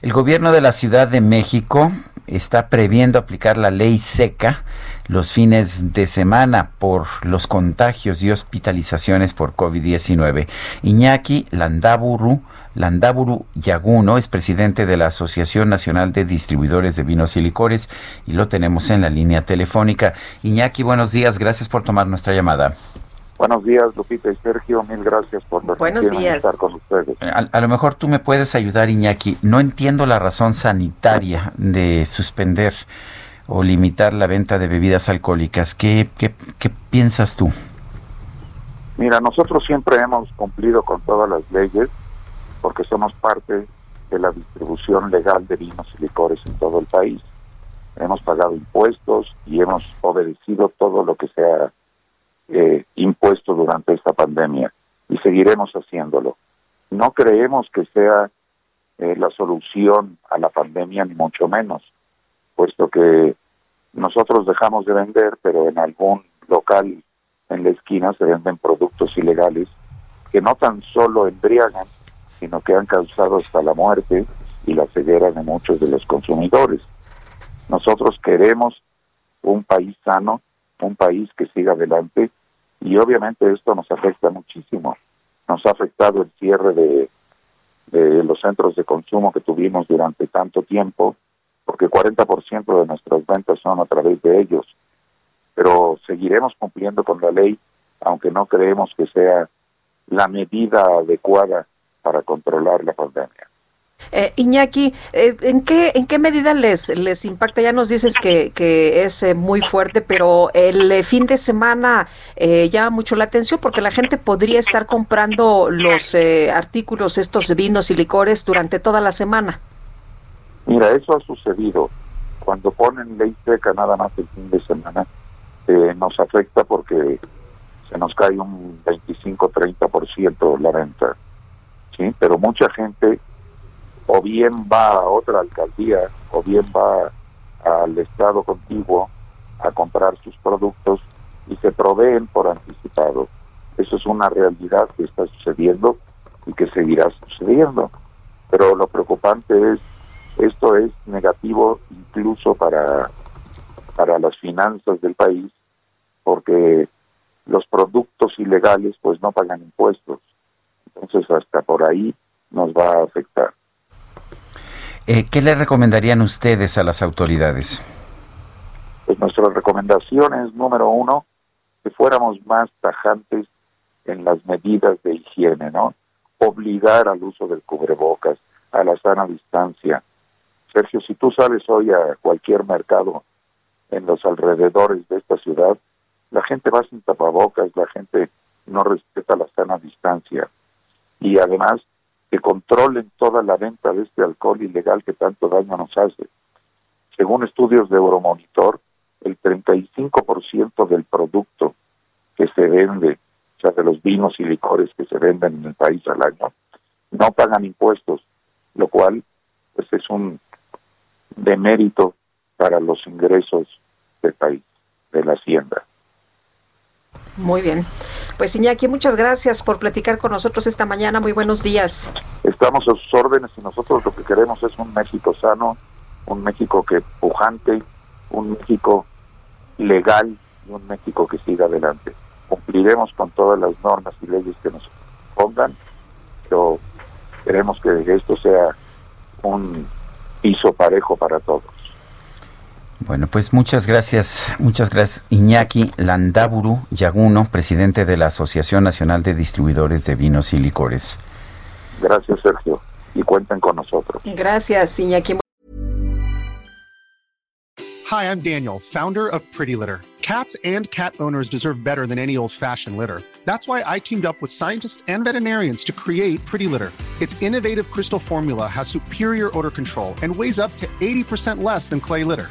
El gobierno de la Ciudad de México está previendo aplicar la ley seca los fines de semana por los contagios y hospitalizaciones por COVID-19. Iñaki Landaburu Landaburu Yaguno es presidente de la Asociación Nacional de Distribuidores de Vinos y Licores y lo tenemos en la línea telefónica. Iñaki, buenos días, gracias por tomar nuestra llamada. Buenos días, Lupita y Sergio. Mil gracias por Buenos días. estar con ustedes. A, a, lo mejor tú me puedes ayudar, Iñaki. No entiendo la razón sanitaria de suspender o limitar la venta de bebidas alcohólicas. ¿Qué, qué, qué piensas tú? Mira, nosotros siempre hemos cumplido con todas las leyes porque somos parte de la distribución legal de vinos y licores en todo el país. Hemos pagado impuestos y hemos obedecido todo lo que se ha eh, impuesto durante esta pandemia y seguiremos haciéndolo. No creemos que sea eh, la solución a la pandemia, ni mucho menos, puesto que nosotros dejamos de vender, pero en algún local en la esquina se venden productos ilegales que no tan solo embriagan, sino que han causado hasta la muerte y la ceguera de muchos de los consumidores. Nosotros queremos un país sano, un país que siga adelante y obviamente esto nos afecta muchísimo. Nos ha afectado el cierre de, los centros de consumo que tuvimos durante tanto tiempo, porque 40% de nuestras ventas son a través de ellos. Pero seguiremos cumpliendo con la ley, aunque no creemos que sea la medida adecuada para controlar la pandemia. Eh, Iñaki, eh, ¿en qué en qué medida les les impacta? Ya nos dices que, que es eh, muy fuerte, pero el eh, fin de semana eh, llama mucho la atención porque la gente podría estar comprando los artículos, estos vinos y licores durante toda la semana. Mira, eso ha sucedido. Cuando ponen ley seca nada más el fin de semana, nos afecta porque se nos cae un 25-30% la venta. Pero mucha gente o bien va a otra alcaldía o bien va al estado contiguo a comprar sus productos y se proveen por anticipado. Eso es una realidad que está sucediendo y que seguirá sucediendo. Pero lo preocupante es, esto es negativo incluso para, para las finanzas del país, porque los productos ilegales pues no pagan impuestos. Entonces hasta por ahí nos va a afectar. Eh, ¿Qué le recomendarían ustedes a las autoridades? Pues nuestra recomendación es, número uno, que fuéramos más tajantes en las medidas de higiene, ¿no? Obligar al uso del cubrebocas, a la sana distancia. Sergio, si tú sales hoy a cualquier mercado en los alrededores de esta ciudad, la gente va sin tapabocas, la gente no respeta la sana distancia. Y además, que controlen toda la venta de este alcohol ilegal que tanto daño nos hace. Según estudios de Euromonitor, el 35% del producto que se vende, o sea, de los vinos y licores que se venden en el país al año, no pagan impuestos, lo cual pues es un demérito para los ingresos del país, de la hacienda. Muy bien. Pues Iñaki, muchas gracias por platicar con nosotros esta mañana. Muy buenos días. Estamos a sus órdenes y nosotros lo que queremos es un México sano, un México que pujante, un México legal y un México que siga adelante. Cumpliremos con todas las normas y leyes que nos pongan, pero queremos que esto sea un piso parejo para todos. Bueno, pues muchas gracias, muchas gracias Iñaki Landaburu Yaguno, presidente de la Asociación Nacional de Distribuidores de Vinos y Licores. Gracias, Sergio, y cuenten con nosotros. Gracias, Iñaki. Hi, I'm Daniel, founder of Pretty Litter. Cats and cat owners deserve better than any old fashioned litter. That's why I teamed up with scientists and veterinarians to create Pretty Litter. Its innovative crystal formula has superior odor control and weighs up to 80% less than clay litter.